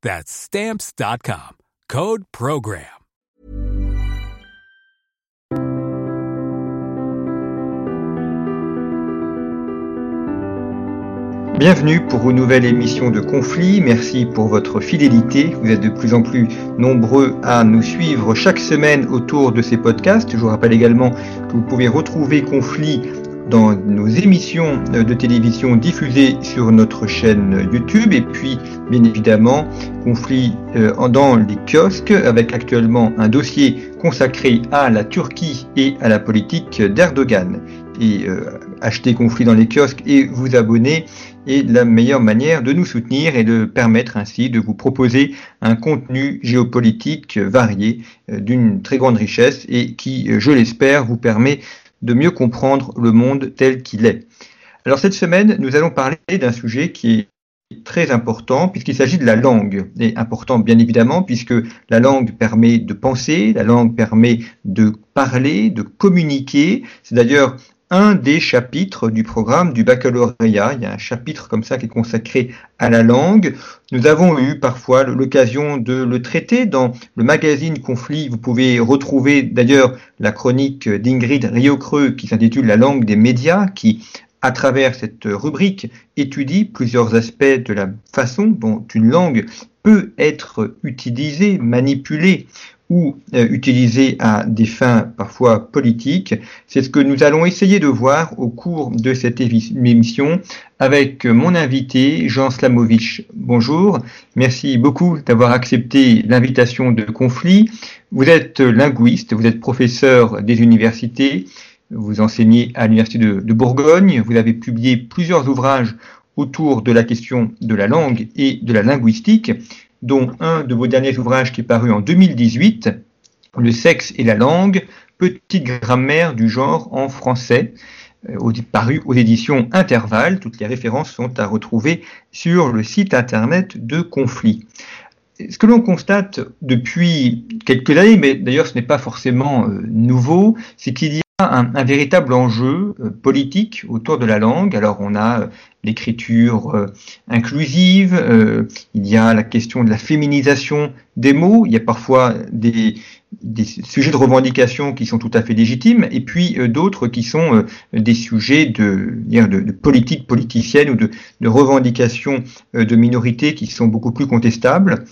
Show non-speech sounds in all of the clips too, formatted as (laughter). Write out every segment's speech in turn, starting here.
That's Stamps.com. Code Program. Bienvenue pour une nouvelle émission de Conflit. Merci pour votre fidélité. Vous êtes de plus en plus nombreux à nous suivre chaque semaine autour de ces podcasts. Je vous rappelle également que vous pouvez retrouver Conflit dans nos émissions de télévision diffusées sur notre chaîne YouTube et puis bien évidemment conflit euh, dans les kiosques avec actuellement un dossier consacré à la Turquie et à la politique d'Erdogan. Et euh, acheter conflit dans les kiosques et vous abonner est la meilleure manière de nous soutenir et de permettre ainsi de vous proposer un contenu géopolitique varié euh, d'une très grande richesse et qui, je l'espère, vous permet de mieux comprendre le monde tel qu'il est. Alors cette semaine, nous allons parler d'un sujet qui est très important puisqu'il s'agit de la langue. Et important bien évidemment puisque la langue permet de penser, la langue permet de parler, de communiquer. C'est d'ailleurs un des chapitres du programme du baccalauréat. Il y a un chapitre comme ça qui est consacré à la langue. Nous avons eu parfois l'occasion de le traiter dans le magazine Conflit. Vous pouvez retrouver d'ailleurs la chronique d'Ingrid Riocreux qui s'intitule La langue des médias, qui à travers cette rubrique étudie plusieurs aspects de la façon dont une langue peut être utilisée, manipulée ou euh, utilisé à des fins parfois politiques. C'est ce que nous allons essayer de voir au cours de cette émission avec mon invité Jean Slamovich. Bonjour, merci beaucoup d'avoir accepté l'invitation de conflit. Vous êtes linguiste, vous êtes professeur des universités, vous enseignez à l'université de Bourgogne, vous avez publié plusieurs ouvrages autour de la question de la langue et de la linguistique dont un de vos derniers ouvrages qui est paru en 2018, Le sexe et la langue, petite grammaire du genre en français, euh, paru aux éditions Intervalle. Toutes les références sont à retrouver sur le site internet de Conflit. Ce que l'on constate depuis quelques années, mais d'ailleurs ce n'est pas forcément euh, nouveau, c'est qu'il y a un, un, véritable enjeu euh, politique autour de la langue. Alors on a euh, l'écriture euh, inclusive, il y a la question de la féminisation des mots, il y a parfois des, des sujets de revendication qui sont tout à fait légitimes, et puis euh, d'autres qui sont euh, des sujets de, politique politicienne ou de, de revendication euh, de minorités qui sont beaucoup plus contestables.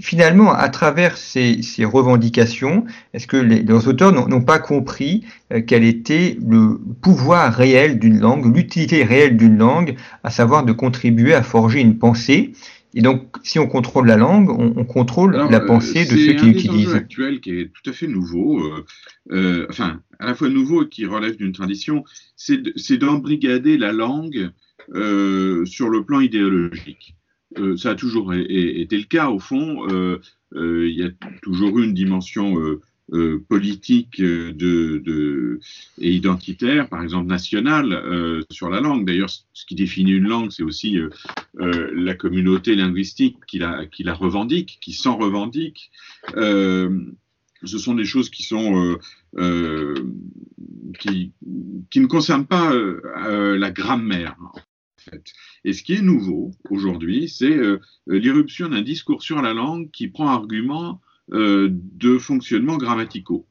finalement, à travers ces, ces revendications, est-ce que les, les auteurs n'ont pas compris quel était le pouvoir réel d'une langue, l'utilité réelle d'une langue, à savoir de contribuer à forger une pensée et donc, si on contrôle la langue, on, on contrôle la pensée de ceux qui l'utilisent. C'est un actuel qui est tout à fait nouveau, euh, euh, enfin, à la fois nouveau et qui relève d'une tradition, c'est d'embrigader la langue euh, sur le plan idéologique. Euh, ça a toujours été le cas, au fond. Euh, euh, il y a toujours eu une dimension euh, politique de, et identitaire, par exemple nationale, euh, sur la langue. D'ailleurs, ce qui définit une langue, c'est aussi euh, euh la communauté linguistique qui la, revendique, qui s'en revendique. Euh, ce sont des choses qui ne concernent pas la grammaire. Et ce qui est nouveau aujourd'hui, c'est l'irruption d'un discours sur la langue qui prend argument euh, de fonctionnements grammaticaux.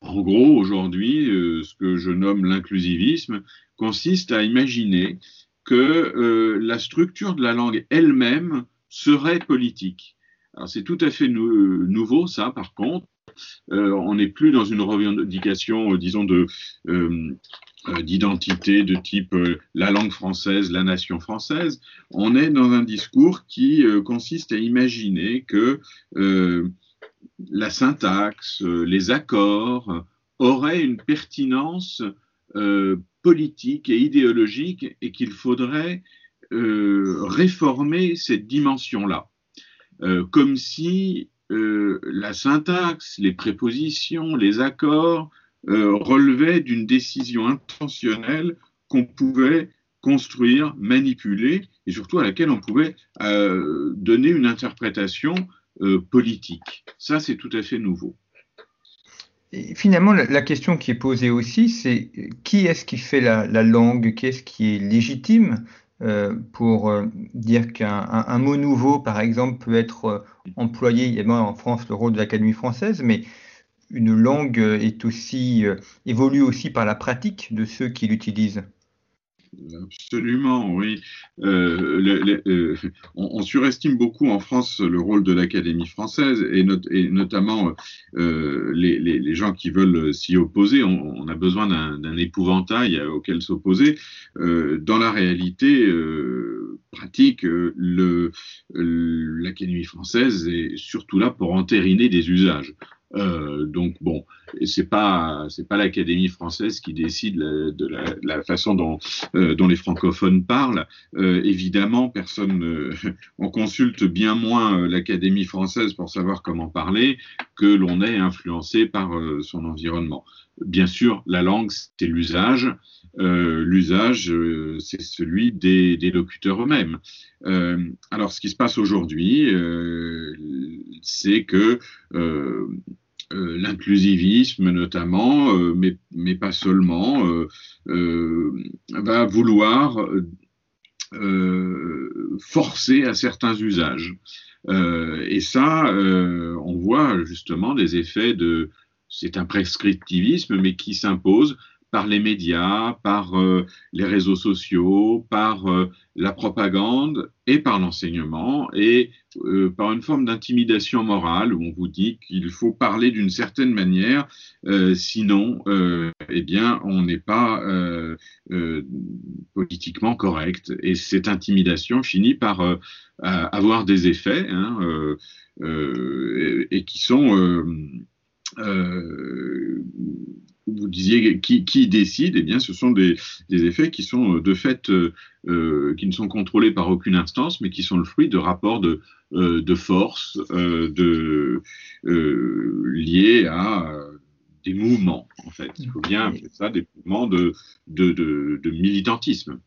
En gros, aujourd'hui, euh, ce que je nomme l'inclusivisme consiste à imaginer que euh, la structure de la langue elle-même serait politique. Alors c'est tout à fait nou nouveau, ça, par contre. on n'est plus dans une revendication, disons, de d'identité de type la langue française, la nation française, on est dans un discours qui consiste à imaginer que la syntaxe, les accords auraient une pertinence politique et idéologique et qu'il faudrait euh, réformer cette dimension-là, euh, comme si euh, la syntaxe, les prépositions, les accords relevaient d'une décision intentionnelle qu'on pouvait construire, manipuler et surtout à laquelle on pouvait donner une interprétation politique. Ça, c'est tout à fait nouveau finalement, la, question qui est posée aussi, c'est qui est-ce qui fait la, langue, qui est-ce qui est légitime euh, pour euh, dire qu'un mot nouveau, par exemple, peut être euh, employé, il y a en France le rôle de l'Académie française, mais une langue est aussi, évolue aussi par la pratique de ceux qui l'utilisent. Absolument, oui. Euh, euh, on, surestime beaucoup en France le rôle de l'Académie française et, notamment euh, les, gens qui veulent s'y opposer. On, a besoin d'un épouvantail auquel s'opposer. dans la réalité pratique, l'Académie française est surtout là pour entériner des usages. Euh, donc bon, c'est pas c'est pas l'Académie française qui décide de la, façon dont euh, dont les francophones parlent. Euh, évidemment, personne (laughs) on consulte bien moins l'Académie française pour savoir comment parler que l'on est influencé par son environnement. Bien sûr, la langue c'est l'usage. l'usage, c'est celui des locuteurs eux-mêmes. alors, ce qui se passe aujourd'hui, c'est que euh, euh, l'inclusivisme notamment, euh, mais, mais, pas seulement, va vouloir forcer à certains usages. et ça, on voit justement des effets de, c'est un prescriptivisme, mais qui s'impose par les médias, par euh, les réseaux sociaux, par euh, la propagande et par l'enseignement et euh, par une forme d'intimidation morale où on vous dit qu'il faut parler d'une certaine manière, sinon, eh bien, on n'est pas politiquement correct. Et cette intimidation finit par avoir des effets hein, et, qui sont vous disiez qui, décide, eh bien, ce sont des, effets qui sont euh, de fait, euh, euh, qui ne sont contrôlés par aucune instance, mais qui sont le fruit de rapports de, de force liés à des mouvements, en fait. Il faut bien appeler ça des mouvements de, de, militantisme.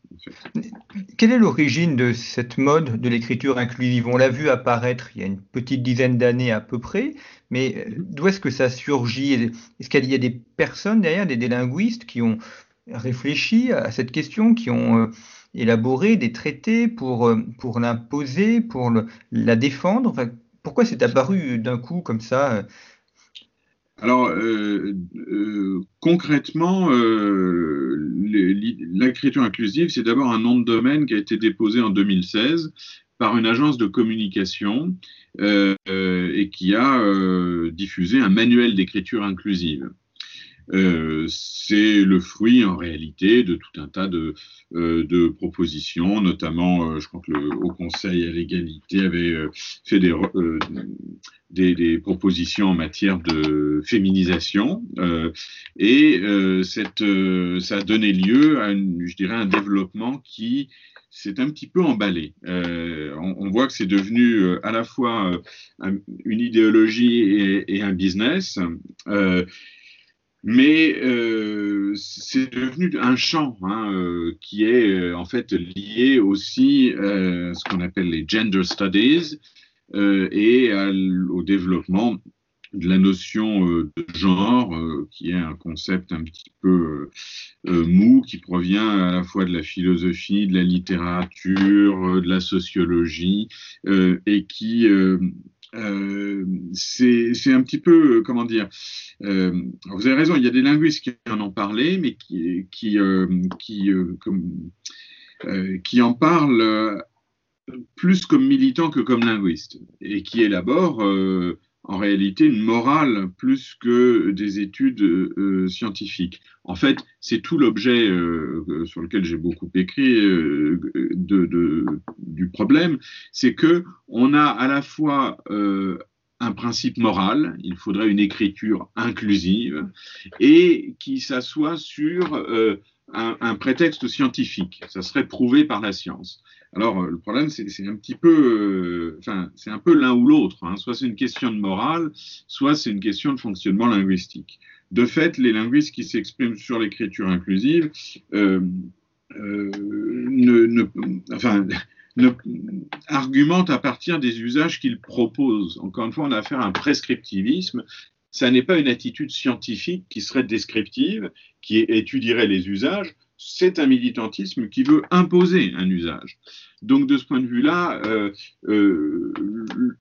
Quelle est l'origine de cette mode de l'écriture inclusive? On l'a vu apparaître il y a une petite dizaine d'années à peu près, mais d'où est-ce que ça surgit? Est-ce qu'il y a des personnes derrière, des, linguistes qui ont réfléchi à cette question, qui ont euh, élaboré des traités pour, euh, pour l'imposer, pour la défendre? Pourquoi c'est apparu d'un coup comme ça euh, alors, euh, euh, concrètement, euh, l'écriture inclusive, c'est d'abord un nom de domaine qui a été déposé en 2016 par une agence de communication et qui a diffusé un manuel d'écriture inclusive. Euh, c'est le fruit en réalité de tout un tas de, euh, propositions, notamment, euh, je crois que le Haut Conseil à l'égalité avait fait des, propositions en matière de féminisation, et ça a donné lieu à, je dirais, un développement qui s'est un petit peu emballé. On, voit que c'est devenu à la fois une idéologie et un business. Mais euh, c'est devenu un champ hein, euh, qui est euh, en fait lié aussi à ce qu'on appelle les gender studies et au développement de la notion de genre, qui est un concept un petit peu mou, qui provient à la fois de la philosophie, de la littérature, de la sociologie, et qui euh, c'est un petit peu, euh, comment dire, euh, vous avez raison, il y a des linguistes qui en ont parlé, mais qui, qui, qui, qui en parlent plus comme militants que comme linguistes, et qui élaborent en réalité une morale plus que des études euh, scientifiques. En fait, c'est tout l'objet euh, sur lequel j'ai beaucoup écrit euh, du problème, c'est que on a à la fois un principe moral, il faudrait une écriture inclusive et qui s'assoit sur un, prétexte scientifique. Ça serait prouvé par la science. Alors, euh, le problème, c'est un petit peu, euh, enfin, c'est un peu l'un ou l'autre. Hein. Soit c'est une question de morale, soit c'est une question de fonctionnement linguistique. De fait, les linguistes qui s'expriment sur l'écriture inclusive euh, ne, ne, enfin, (laughs) argumentent à partir des usages qu'ils proposent. Encore une fois, on a affaire à un prescriptivisme. Ça n'est pas une attitude scientifique qui serait descriptive, qui étudierait les usages, c'est un militantisme qui veut imposer un usage. Donc de ce point de vue-là, euh, euh,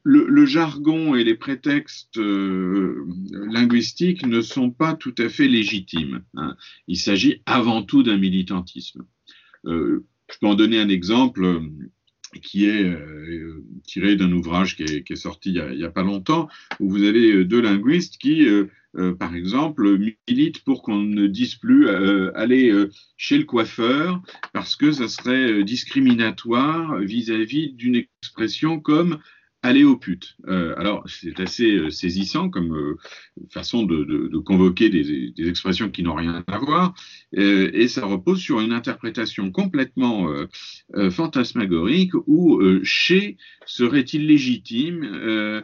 le, jargon et les prétextes euh, linguistiques ne sont pas tout à fait légitimes. Hein. Il s'agit avant tout d'un militantisme. je peux en donner un exemple qui est tiré d'un ouvrage qui est, sorti il n'y a, pas longtemps, où vous avez deux linguistes qui euh, par exemple, milite pour qu'on ne dise plus euh, aller euh, chez le coiffeur parce que ça serait discriminatoire vis-à-vis d'une expression comme aller aux putes. Euh, alors, c'est assez euh, saisissant comme euh, façon de, convoquer des, expressions qui n'ont rien à voir, et ça repose sur une interprétation complètement fantasmagorique où chez serait illégitime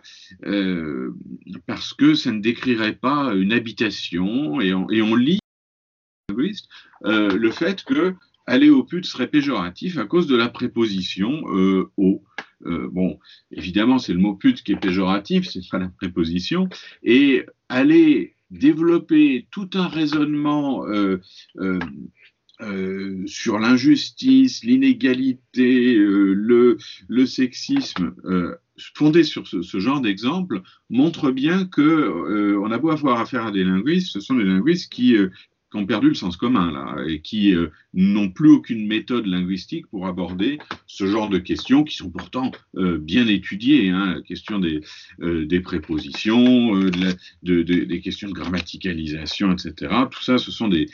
parce que ça ne décrirait pas une habitation, et on, et on lit le fait que aller aux putes serait péjoratif à cause de la préposition au. Euh, bon, évidemment, c'est le mot pute qui est péjoratif, c'est pas la préposition, et aller développer tout un raisonnement euh, euh, sur l'injustice, l'inégalité, le, sexisme, fondé sur ce, ce genre d'exemple, montre bien que on a beau avoir affaire à des linguistes, ce sont des linguistes qui qui ont perdu le sens commun là et qui euh, n'ont plus aucune méthode linguistique pour aborder ce genre de questions qui sont pourtant euh, bien étudiées, hein, la question des, euh, prépositions, de, de, des questions de grammaticalisation, etc. Tout ça, ce sont des,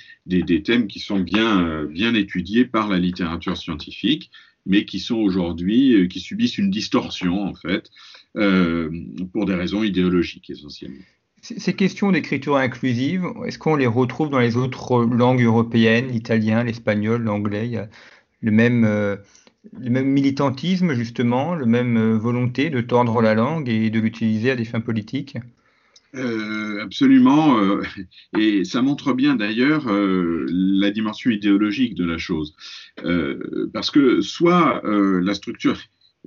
thèmes qui sont bien, bien étudiés par la littérature scientifique, mais qui sont aujourd'hui, qui subissent une distorsion en fait, pour des raisons idéologiques essentiellement. Ces questions d'écriture inclusive, est-ce qu'on les retrouve dans les autres langues européennes, l'italien, l'espagnol, l'anglais? Il y a le même, euh, militantisme, justement, le même euh, volonté de tordre la langue et de l'utiliser à des fins politiques? Euh, absolument, euh, et ça montre bien d'ailleurs euh, la dimension idéologique de la chose, euh, parce que soit la structure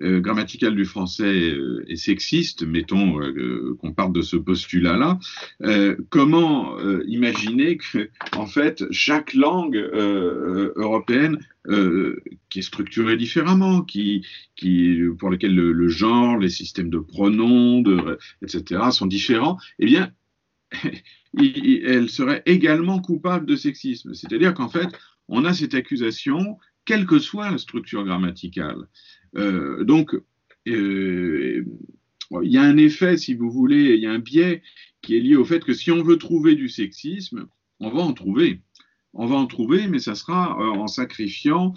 euh, grammaticale du français euh, est sexiste, mettons euh, qu'on parte de ce postulat-là, comment imaginer que, en fait, chaque langue européenne qui est structurée différemment, qui, pour lequel le, genre, les systèmes de pronoms, etc., sont différents, eh bien, (laughs) elle serait également coupable de sexisme. C'est-à-dire qu'en fait, on a cette accusation, quelle que soit la structure grammaticale. Euh, donc, euh, il y a un effet, si vous voulez, il y a un biais qui est lié au fait que si on veut trouver du sexisme, on va en trouver. On va en trouver, mais ça sera euh, en sacrifiant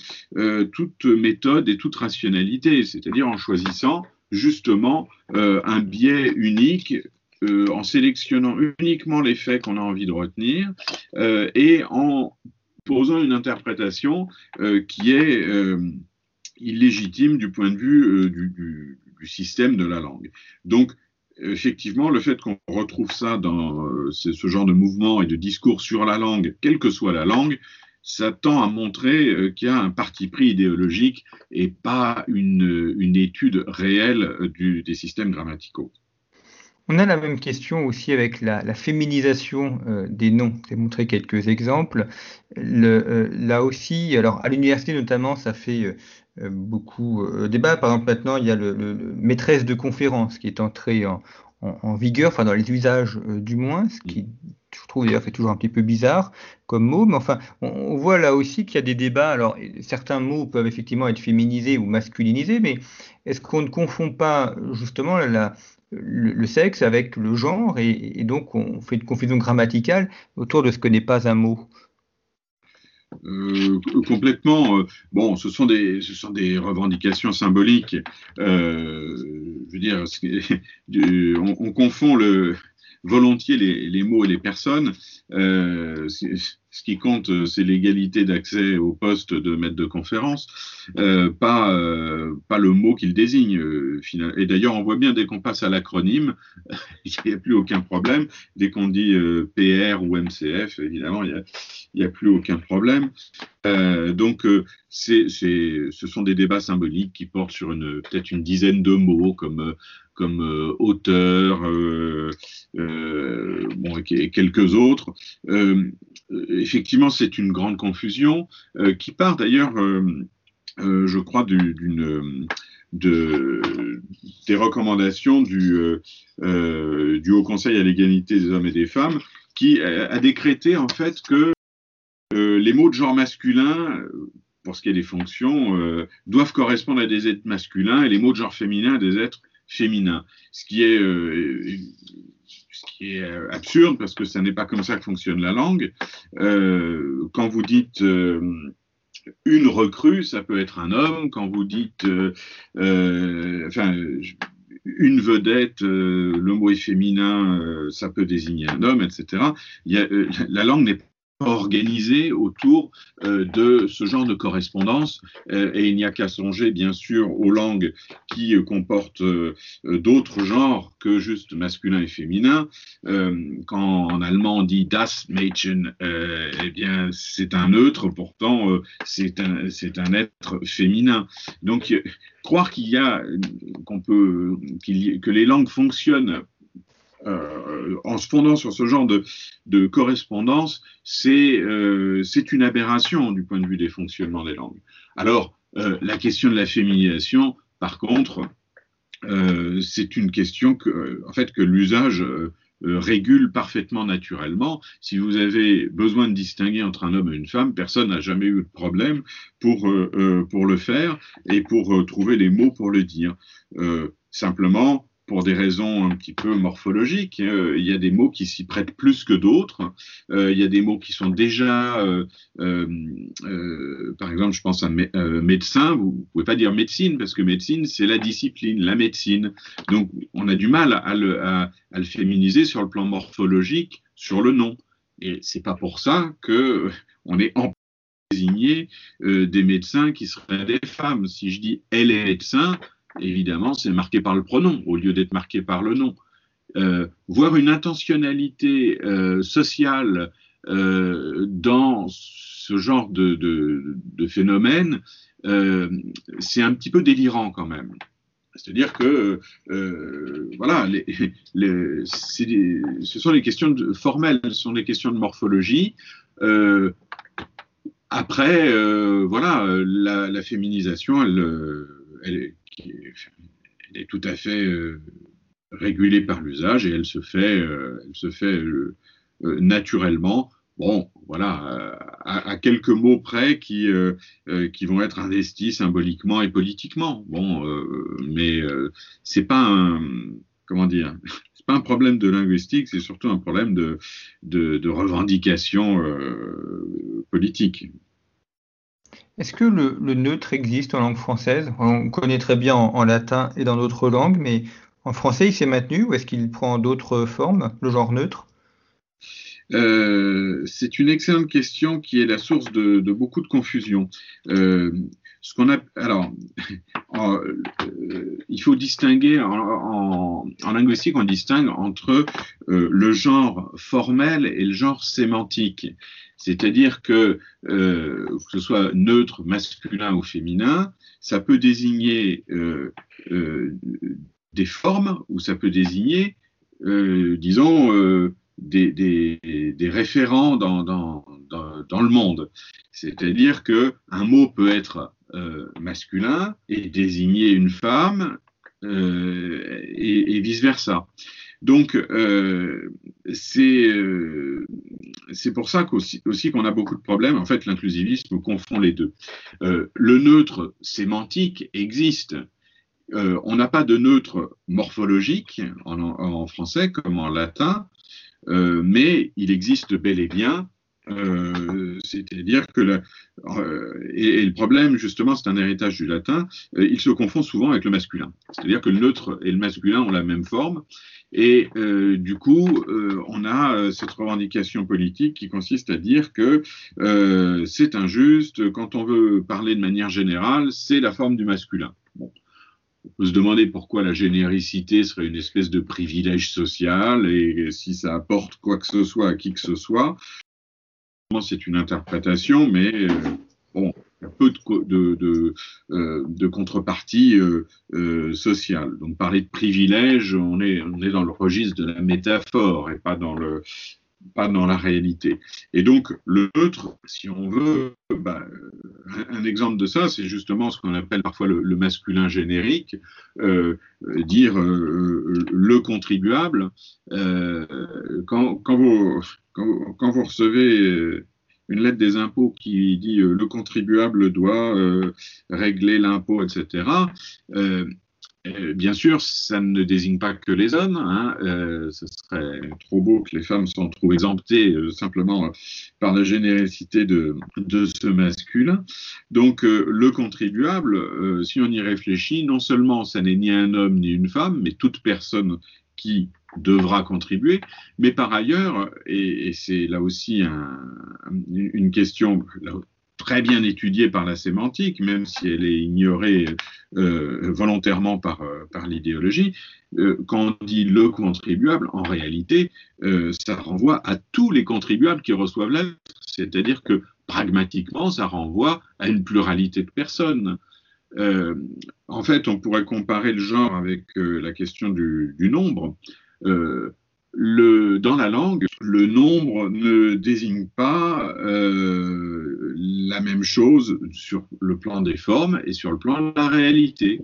toute méthode et toute rationalité, c'est-à-dire en choisissant justement un biais unique, en sélectionnant uniquement les faits qu'on a envie de retenir et en posant une interprétation qui est illégitime du point de vue euh, du, système de la langue. Donc, effectivement, le fait qu'on retrouve ça dans euh, ce genre de mouvement et de discours sur la langue, quelle que soit la langue, ça tend à montrer euh, qu'il y a un parti pris idéologique et pas une, étude réelle des systèmes grammaticaux. On a la même question aussi avec la, la féminisation euh, des noms. J'ai montré quelques exemples. Le, euh, là aussi, alors à l'université notamment, ça fait euh, beaucoup euh, débat. Par exemple, maintenant, il y a le, maîtresse de conférence qui est entré en, vigueur, enfin dans les usages du moins, ce qui je trouve d'ailleurs fait toujours un petit peu bizarre comme mot, mais enfin, on, voit là aussi qu'il y a des débats. Alors, certains mots peuvent effectivement être féminisés ou masculinisés, mais est-ce qu'on ne confond pas justement le, sexe avec le genre et, donc on fait une confusion grammaticale autour de ce que n'est pas un mot euh, complètement. Euh, bon, ce sont des, ce sont des revendications symboliques. Euh, je veux dire, (laughs) on, on, confond le, volontiers les, mots et les personnes. Euh, ce qui compte, euh, c'est l'égalité d'accès au poste de maître de conférence, euh, pas, pas le mot qu'il désigne. Et d'ailleurs, on voit bien dès qu'on passe à l'acronyme, (laughs) il n'y a plus aucun problème. Dès qu'on dit PR ou MCF, évidemment, il n'y a, plus aucun problème. donc, c'est, ce sont des débats symboliques qui portent sur peut-être une dizaine de mots comme comme auteur, et quelques autres. effectivement, c'est une grande confusion qui part d'ailleurs, je crois, des recommandations du, Haut Conseil à l'égalité des hommes et des femmes, qui a, décrété en fait que les mots de genre masculin, pour ce qui est des fonctions, doivent correspondre à des êtres masculins et les mots de genre féminin à des êtres féminin, ce qui est, euh, ce qui est euh, absurde parce que ce n'est pas comme ça que fonctionne la langue. Euh, quand vous dites une recrue, ça peut être un homme. Quand vous dites, enfin, une vedette, le mot est féminin, ça peut désigner un homme, etc. La langue n'est organisé autour euh, de ce genre de correspondance. Euh, et il n'y a qu'à songer, bien sûr, aux langues qui euh, comportent d'autres genres que juste masculin et féminin. quand en allemand on dit das Mädchen, eh bien, c'est un neutre, pourtant, c'est un, un être féminin. Donc, croire qu'il y a, qu'on peut, que les langues fonctionnent en se fondant sur ce genre de, correspondance, euh, c'est une aberration du point de vue des fonctionnements des langues. Alors, euh, la question de la féminisation, par contre, c'est une question que, l'usage régule parfaitement naturellement. Si vous avez besoin de distinguer entre un homme et une femme, personne n'a jamais eu de problème pour le faire et pour trouver les mots pour le dire. simplement, pour des raisons un petit peu morphologiques. Euh, il y a des mots qui s'y prêtent plus que d'autres. Euh, il y a des mots qui sont déjà, euh, par exemple, je pense à médecin. Vous ne pouvez pas dire médecine parce que médecine, c'est la discipline, la médecine. Donc, on a du mal à le, féminiser sur le plan morphologique, sur le nom. Et c'est pas pour ça que on est en désigner des médecins qui seraient des femmes. Si je dis elle est médecin, évidemment, c'est marqué par le pronom au lieu d'être marqué par le nom. Euh, voir une intentionnalité euh, sociale euh, dans ce genre de, de, phénomène, c'est un petit peu délirant quand même. C'est-à-dire que, voilà, ce sont des questions formelles, ce sont des questions de morphologie. après, voilà, la, la féminisation, elle, elle est elle est tout à fait euh, régulée par l'usage et elle se fait, euh, elle se fait euh, naturellement. Bon, voilà, à, quelques mots près qui, qui vont être investis symboliquement et politiquement. Bon, mais c'est pas un, comment dire, (laughs) c'est pas un problème de linguistique, c'est surtout un problème de, de revendication politique. Est-ce que le, neutre existe en langue française? On connaît très bien en, latin et dans d'autres langues, mais en français, il s'est maintenu ou est-ce qu'il prend d'autres formes, le genre neutre? Euh, c'est une excellente question qui est la source de, beaucoup de confusion. Euh, alors, (laughs) euh, il faut distinguer en, linguistique, on distingue entre le genre formel et le genre sémantique. C'est-à-dire que, euh, que ce soit neutre, masculin ou féminin, ça peut désigner euh, euh, des formes ou ça peut désigner, disons, des, des, référents dans, dans, dans, le monde. C'est-à-dire que un mot peut être masculin et désigner une femme et, et vice-versa. Donc, c'est pour ça qu'aussi aussi qu'on a beaucoup de problèmes. En fait, l'inclusivisme confond les deux. le neutre sémantique existe. on n'a pas de neutre morphologique en, français comme en latin, mais il existe bel et bien euh, c'est-à-dire que euh, et, le problème justement, c'est un héritage du latin. Euh, il se confond souvent avec le masculin. C'est-à-dire que le neutre et le masculin ont la même forme, et du coup, on a cette revendication politique qui consiste à dire que c'est injuste. Quand on veut parler de manière générale, c'est la forme du masculin. On peut se demander pourquoi la généricité serait une espèce de privilège social et si ça apporte quoi que ce soit à qui que ce soit c'est une interprétation, mais euh, il y a peu de, de, euh, de contrepartie euh, sociale. Donc parler de privilège, on est dans le registre de la métaphore et pas dans le pas dans la réalité. Et donc, le neutre, si on veut, bah, un exemple de ça, c'est justement ce qu'on appelle parfois le, masculin générique, dire le contribuable. quand, vous, recevez euh, une lettre des impôts qui dit euh, le contribuable doit euh, régler l'impôt, etc., bien sûr, ça ne désigne pas que les hommes. Hein, ce serait trop beau que les femmes soient trouvent exemptées simplement par la générosité de ce masculin. Donc, le contribuable, si on y réfléchit, non seulement ça n'est ni un homme ni une femme, mais toute personne qui devra contribuer, mais par ailleurs, et, c'est là aussi une question très bien étudiée par la sémantique, même si elle est ignorée euh, volontairement par, euh, par l'idéologie, euh, quand on dit le contribuable, en réalité, ça renvoie à tous les contribuables qui reçoivent la lettre, c'est-à-dire que pragmatiquement, ça renvoie à une pluralité de personnes. en fait, on pourrait comparer le genre avec la question du, nombre. Dans la langue, le nombre ne désigne pas euh, la même chose sur le plan des formes et sur le plan de la réalité.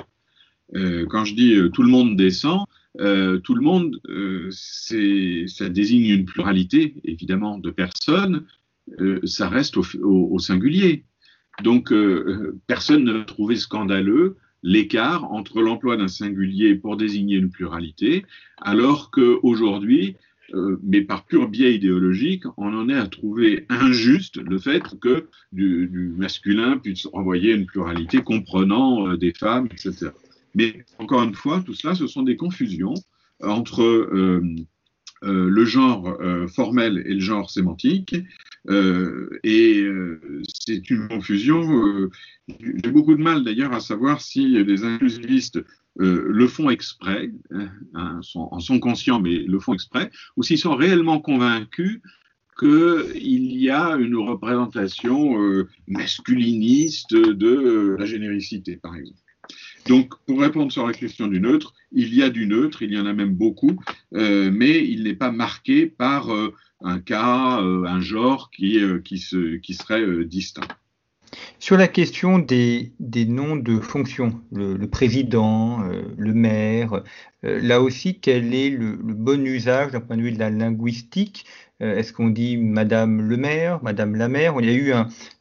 Euh, quand je dis tout le monde descend, tout le monde, ça désigne une pluralité, évidemment, de personnes, ça reste au, au singulier. Donc, personne ne va trouver scandaleux l'écart entre l'emploi d'un singulier pour désigner une pluralité, alors qu'aujourd'hui, euh, mais par pur biais idéologique, on en est à trouver injuste le fait que du, masculin puisse envoyer une pluralité comprenant euh, des femmes, etc. Mais encore une fois, tout cela, ce sont des confusions entre euh, le genre formel et le genre sémantique, euh, et euh, c'est une confusion. Euh, j'ai beaucoup de mal d'ailleurs à savoir si les inclusivistes le font exprès, hein, en sont conscients mais le font exprès, ou s'ils sont réellement convaincus qu'il y a une représentation masculiniste de la généricité, par exemple. Donc, pour répondre sur la question du neutre, il y a du neutre, il y en a même beaucoup, mais il n'est pas marqué par un cas, euh, un genre qui, euh, serait euh, distinct. Sur la question des, noms de fonctions, le, président, le maire, là aussi, quel est le, bon usage d'un point de vue de la linguistique Est-ce qu'on dit Madame le maire, Madame la maire? Il y a eu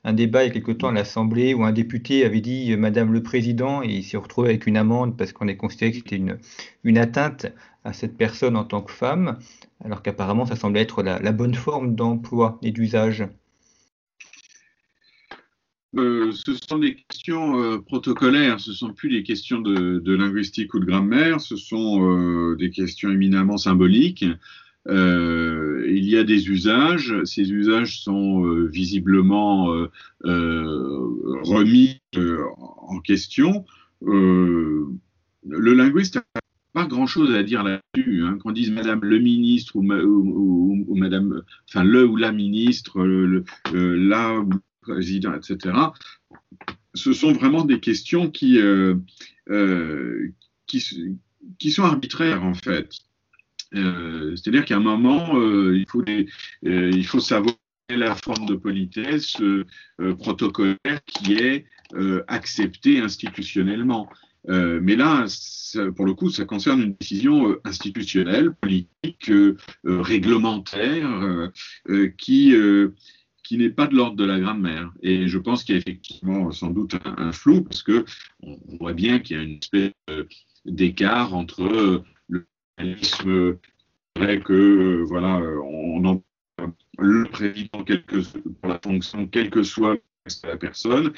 un, débat il y a quelque temps à l'Assemblée où un député avait dit Madame le président et il s'est retrouvé avec une amende parce qu'on est considéré que c'était une, atteinte à cette personne en tant que femme alors qu'apparemment ça semble être la, bonne forme d'emploi et d'usage. Euh, ce sont des questions euh, protocolaires, ce ne sont plus des questions de, linguistique ou de grammaire, ce sont euh, des questions éminemment symboliques. Il y a des usages, ces usages sont visiblement remis en question. le linguiste pas grand-chose à dire là-dessus. Hein. Qu'on dise Madame le ministre ou, Madame, enfin le ou la ministre, la ou président, etc. Ce sont vraiment des questions euh, euh, qui, sont arbitraires en fait. Euh, c'est-à-dire qu'à un moment, il, faut il faut savoir la forme de politesse protocolaire qui est acceptée institutionnellement. mais là, pour le coup, ça concerne une décision institutionnelle, politique, réglementaire, qui n'est pas de l'ordre de la grammaire. Et je pense qu'il y a effectivement sans doute un, flou, parce que on, voit bien qu'il y a une espèce d'écart entre le réalisme vrai que euh, voilà, on, en, le président quelque, pour la fonction, quelle que soit la personne.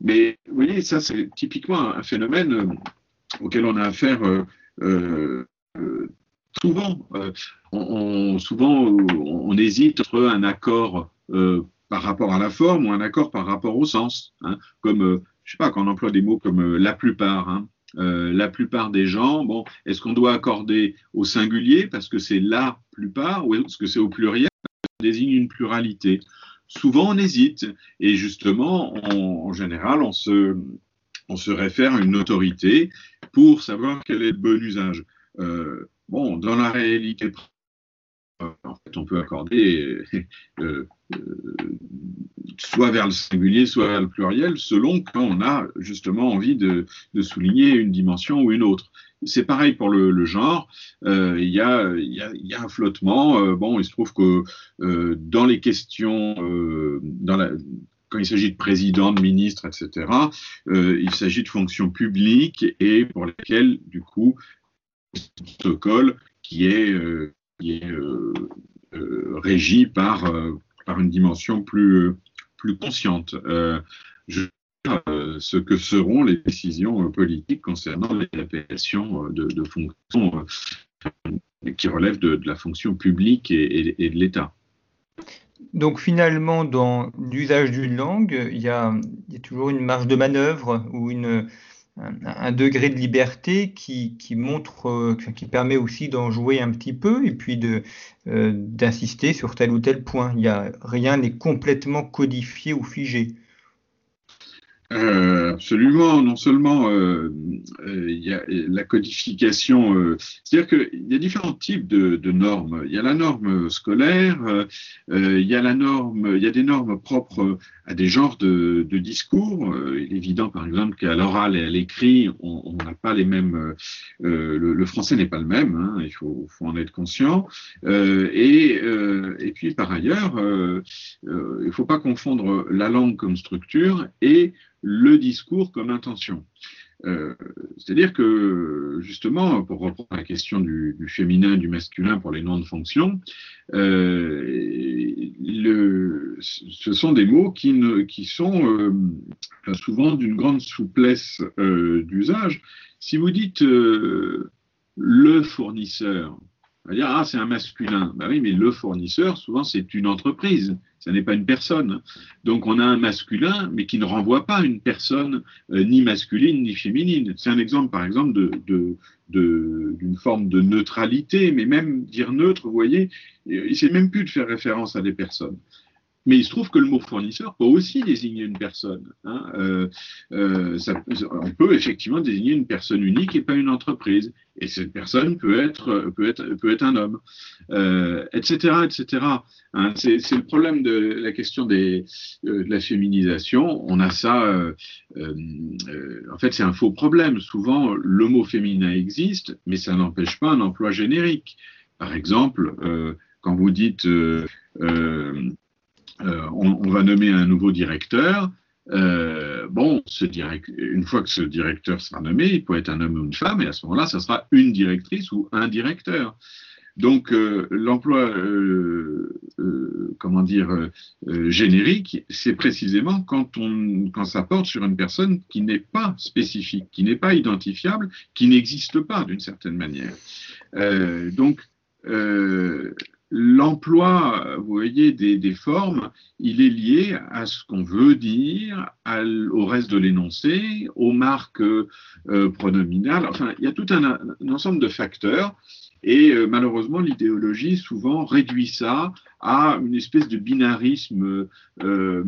Mais vous voyez, ça c'est typiquement un phénomène euh, auquel on a affaire euh, souvent. Souvent, on, hésite entre un accord par rapport à la forme ou un accord par rapport au sens. Hein, comme, je sais pas, quand on emploie des mots comme la plupart. Hein, euh, la plupart des gens, bon, est-ce qu'on doit accorder au singulier parce que c'est la plupart ou est-ce que c'est au pluriel? Parce que ça désigne une pluralité Souvent, on hésite et justement, en général, on se, réfère à une autorité pour savoir quel est le bon usage. Euh, bon, dans la réalité en fait, on peut accorder (laughs) euh, soit vers le singulier, soit vers le pluriel, selon quand on a justement envie de, souligner une dimension ou une autre. C'est pareil pour le, genre. Euh, il y, a, un flottement. Euh, bon, il se trouve que euh, dans les questions, quand il s'agit de président, de ministre, etc., il s'agit de fonctions publiques et pour lesquelles, du coup, le protocole qui est, qui est régi par, par une dimension plus, plus consciente. Euh, je euh, ce que seront les décisions politiques concernant les appellations de, fonctions euh, qui relèvent de, la fonction publique et, de l'État. Donc finalement, dans l'usage d'une langue, il y, a, toujours une marge de manœuvre ou une, un, degré de liberté qui, montre, euh, qui permet aussi d'en jouer un petit peu et puis de euh, d'insister sur tel ou tel point. Il y a rien n'est complètement codifié ou figé. Euh, absolument, non seulement euh, euh, il y a la codification, c'est-à-dire qu'il y a différents types de, normes. Il y a la norme scolaire, il y a la norme, il y a des normes propres à des genres de, discours. il est évident, par exemple, qu'à l'oral et à l'écrit, on n'a pas les mêmes. Le, français n'est pas le même, hein, il faut, en être conscient. et puis, par ailleurs, il ne faut pas confondre la langue comme structure et le discours comme intention. Euh, c'est-à-dire que, justement, pour reprendre la question du, féminin du masculin pour les noms de fonction, euh, ce sont des mots qui, sont euh, souvent d'une grande souplesse d'usage. Si vous dites le fournisseur, on va dire, ah, c'est un masculin. Ben oui, mais le fournisseur, souvent, c'est une entreprise. Ce n'est pas une personne. Donc, on a un masculin, mais qui ne renvoie pas une personne euh, ni masculine ni féminine. C'est un exemple, par exemple, d'une de, de, forme de neutralité, mais même dire neutre, vous voyez, il ne s'est même plus de faire référence à des personnes. Mais il se trouve que le mot fournisseur peut aussi désigner une personne. Hein. Euh, euh, on peut effectivement désigner une personne unique et pas une entreprise. Et cette personne peut être, peut être, peut être un homme, euh, etc. etc. Hein. c'est, le problème de la question de la féminisation. On a ça, en fait, c'est un faux problème. Souvent, le mot féminin existe, mais ça n'empêche pas un emploi générique. Par exemple, quand vous dites on, va nommer un nouveau directeur. Euh, bon, ce direct, une fois que ce directeur sera nommé, il peut être un homme ou une femme, et à ce moment-là, ça sera une directrice ou un directeur. Donc, euh, l'emploi, comment dire, générique, c'est précisément quand, on, quand ça porte sur une personne qui n'est pas spécifique, qui n'est pas identifiable, qui n'existe pas d'une certaine manière. donc, l'emploi, vous voyez, des, formes, il est lié à ce qu'on veut dire, au reste de l'énoncé, aux marques euh, pronominales. Enfin, il y a tout un, ensemble de facteurs. Et euh, malheureusement, l'idéologie souvent réduit ça à une espèce de binarisme euh,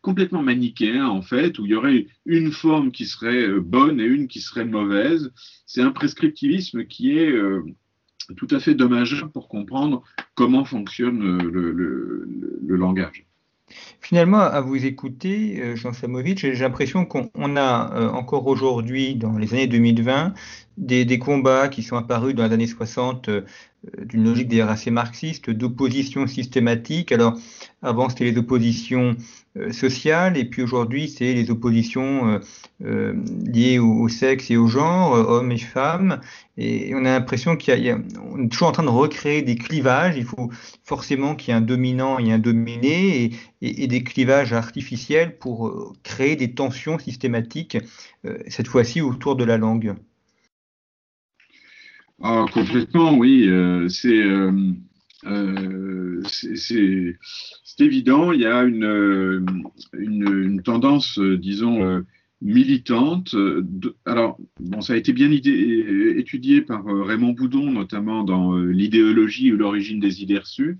complètement manichéen, en fait, où il y aurait une forme qui serait bonne et une qui serait mauvaise. C'est un prescriptivisme qui est tout à fait dommageable pour comprendre comment fonctionne le, langage. Finalement, à vous écouter, euh, Jean Samovic, j'ai l'impression qu'on a euh, encore aujourd'hui, dans les années 2020, des, combats qui sont apparus dans les années 60 euh, d'une logique d'ailleurs assez marxiste, d'opposition systématique. Alors, avant, c'était les oppositions euh, sociales, et puis aujourd'hui, c'est les oppositions euh, liées au, sexe et au genre, hommes et femmes. Et on a l'impression qu'on est toujours en train de recréer des clivages. Il faut forcément qu'il y ait un dominant et un dominé, et des clivages artificiels pour créer des tensions systématiques, cette fois-ci autour de la langue. Ah, complètement, oui. Euh, euh, euh, c'est évident. Il y a une, une, tendance, disons, militante. alors, bon, ça a été bien étudié par Raymond Boudon, notamment dans l'idéologie ou l'origine des idées reçues.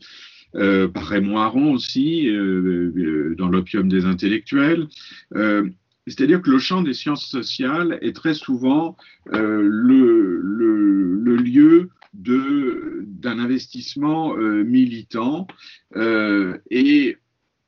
par Raymond Aron aussi, dans l'opium des intellectuels. C'est-à-dire que le champ des sciences sociales est très souvent euh, le, lieu d'un investissement euh, militant euh, et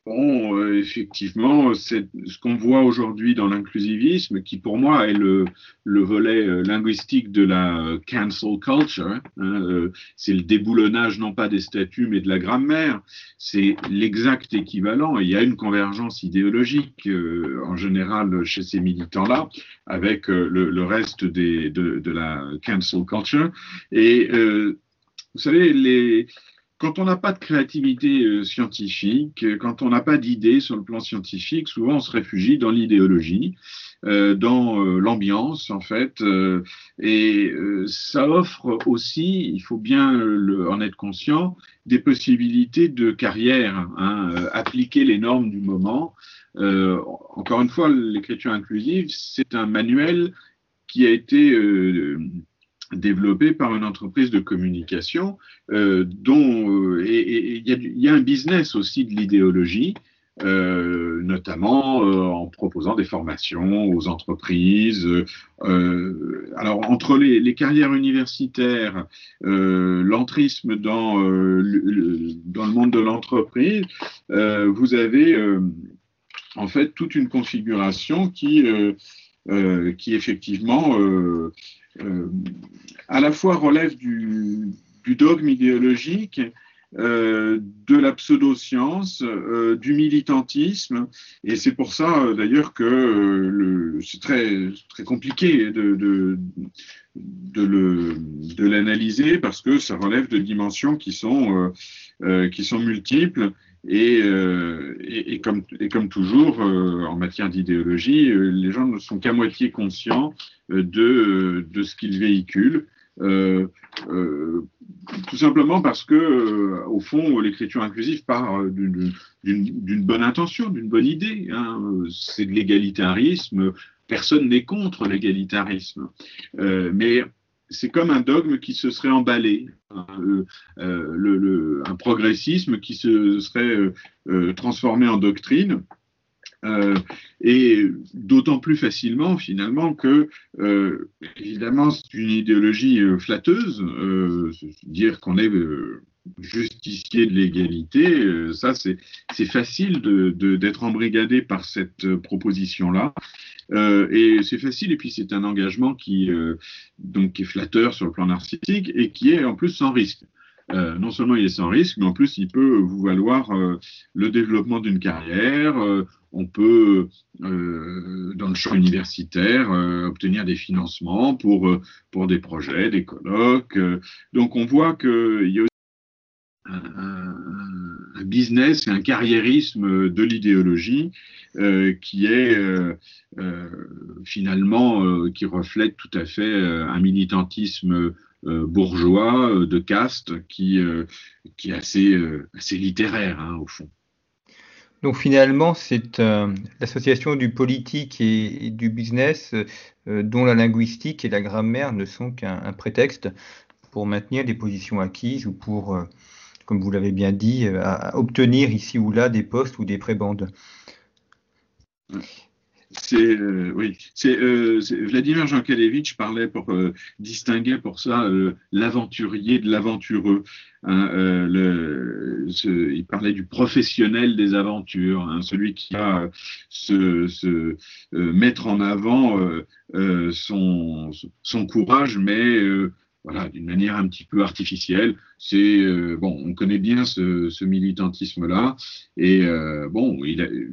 Bon, euh, effectivement, c'est ce qu'on voit aujourd'hui dans l'inclusivisme, qui pour moi est le, le volet euh, linguistique de la cancel culture. Hein, euh, c'est le déboulonnage non pas des statuts mais de la grammaire. C'est l'exact équivalent. Il y a une convergence idéologique en général chez ces militants-là avec le, le, reste des, de, de, la cancel culture. Et vous savez, les, quand on n'a pas de créativité euh, scientifique, euh, quand on n'a pas d'idées sur le plan scientifique, souvent on se réfugie dans l'idéologie, euh, dans l'ambiance en fait, et ça offre aussi, il faut bien en être conscient, des possibilités de carrière, hein, appliquer les normes du moment. encore une fois, l'écriture inclusive, c'est un manuel qui a été développé par une entreprise de communication euh, dont euh, il y, a un business aussi de l'idéologie, euh, notamment en proposant des formations aux entreprises. alors entre les, carrières universitaires, l'entrisme dans, le, dans le monde de l'entreprise, vous avez en fait toute une configuration qui, qui effectivement à la fois relève du, dogme idéologique, euh, de la pseudo-science, euh, du militantisme, et c'est pour ça d'ailleurs que c'est très, très compliqué de, de, de l'analyser parce que ça relève de dimensions qui sont, qui sont multiples euh, et, comme, toujours, euh, en matière d'idéologie, euh, les gens ne sont qu'à moitié conscients de, de ce qu'ils véhiculent. tout simplement parce que, au fond, l'écriture inclusive part d'une bonne intention, d'une bonne idée. Hein. C'est de l'égalitarisme. Personne n'est contre l'égalitarisme. mais c'est comme un dogme qui se serait emballé, hein, euh, euh, un progressisme qui se serait euh, transformé en doctrine. et d'autant plus facilement finalement que, évidemment, c'est une idéologie flatteuse, dire qu'on est justicier de l'égalité, ça c'est facile d'être de, embrigadé par cette proposition-là. Euh, et c'est facile, et puis c'est un engagement qui, euh, donc, est flatteur sur le plan narcissique et qui est en plus sans risque. Euh, non seulement il est sans risque, mais en plus il peut vous valoir le développement d'une carrière. on peut, dans le champ universitaire, obtenir des financements pour, pour des projets, des colloques. donc on voit qu'il y a un, business et un carriérisme de l'idéologie euh, qui est euh, euh, finalement qui reflète tout à fait un militantisme bourgeois de caste qui, qui est assez, assez littéraire hein, au fond. Donc finalement, c'est l'association du politique et, du business dont la linguistique et la grammaire ne sont qu'un prétexte pour maintenir des positions acquises ou pour comme vous l'avez bien dit, à obtenir ici ou là des postes ou des prébandes. c'est euh, oui, euh, Vladimir Jankélévitch parlait pour euh, distinguer pour ça euh, l'aventurier de l'aventureux. Hein, il parlait du professionnel des aventures, hein, celui qui va se, se mettre en avant son, son courage, mais voilà, d'une manière un petit peu artificielle. C'est euh, bon, on connaît bien ce, militantisme-là, et euh, bon,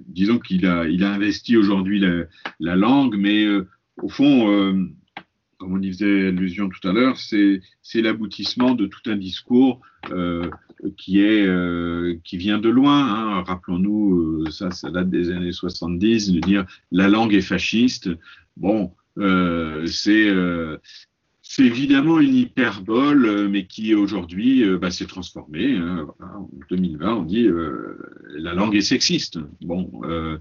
disons qu'il a, il a investi aujourd'hui la, la, langue, mais euh, au fond, comme on y faisait allusion tout à l'heure, c'est, c'est l'aboutissement de tout un discours qui est, qui vient de loin. Hein. Rappelons-nous, ça, ça date des années 70, de dire la langue est fasciste. Bon, c'est c'est évidemment une hyperbole, euh, mais qui aujourd'hui euh, bah, s'est transformée. Hein, en 2020, on dit euh, la langue est sexiste. Bon, euh,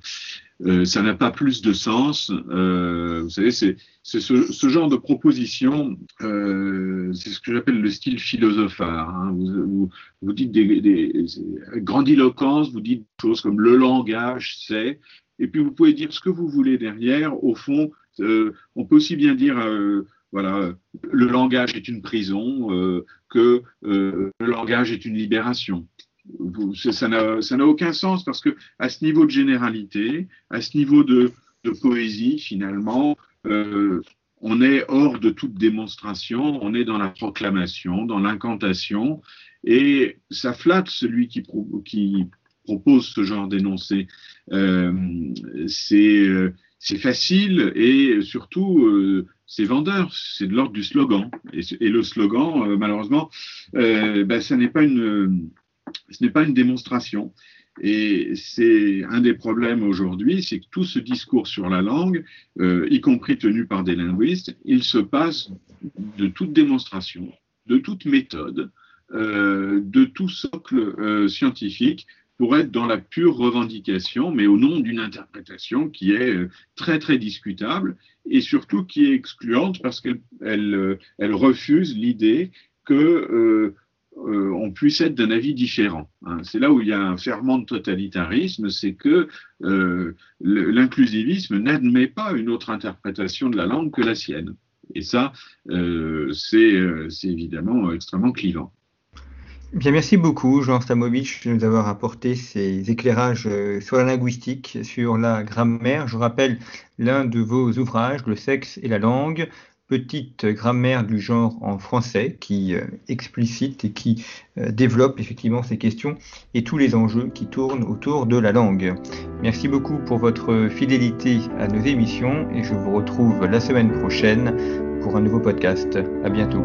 euh, ça n'a pas plus de sens. vous savez, c'est ce, ce, genre de proposition, c'est ce que j'appelle le style philosophare. Hein. Vous, vous, vous, dites des, des, avec grandiloquence, vous dites des choses comme le langage, c'est, et puis vous pouvez dire ce que vous voulez derrière. Au fond, on peut aussi bien dire voilà, le langage est une prison, euh, que euh, le langage est une libération. Ça n'a aucun sens parce que à ce niveau de généralité, à ce niveau de, poésie, finalement, euh, on est hors de toute démonstration, on est dans la proclamation, dans l'incantation, et ça flatte celui qui, qui propose ce genre d'énoncé. Euh, c'est facile et surtout euh, c'est vendeur, c'est de l'ordre du slogan. Et, le slogan, euh, malheureusement, euh, ben, ça n'est pas une, ce n'est pas une démonstration. Et c'est un des problèmes aujourd'hui, c'est que tout ce discours sur la langue, y compris tenu par des linguistes, il se passe de toute démonstration, de toute méthode, de tout socle scientifique pour être dans la pure revendication, mais au nom d'une interprétation qui est euh, très très discutable et surtout qui est excluante parce qu'elle elle, euh, refuse l'idée que euh, on puisse être d'un avis différent. Hein. C'est là où il y a un ferment de totalitarisme, c'est que l'inclusivisme n'admet pas une autre interprétation de la langue que la sienne. Et ça, c'est évidemment extrêmement clivant. Bien, merci beaucoup, Jean Stamovitch, de nous avoir apporté ces éclairages euh, sur la linguistique, sur la grammaire. Je rappelle l'un de vos ouvrages, Le sexe et la langue, petite grammaire du genre en français qui euh, explicite et qui euh, développe effectivement ces questions et tous les enjeux qui tournent autour de la langue. Merci beaucoup pour votre fidélité à nos émissions et je vous retrouve la semaine prochaine pour un nouveau podcast. À bientôt.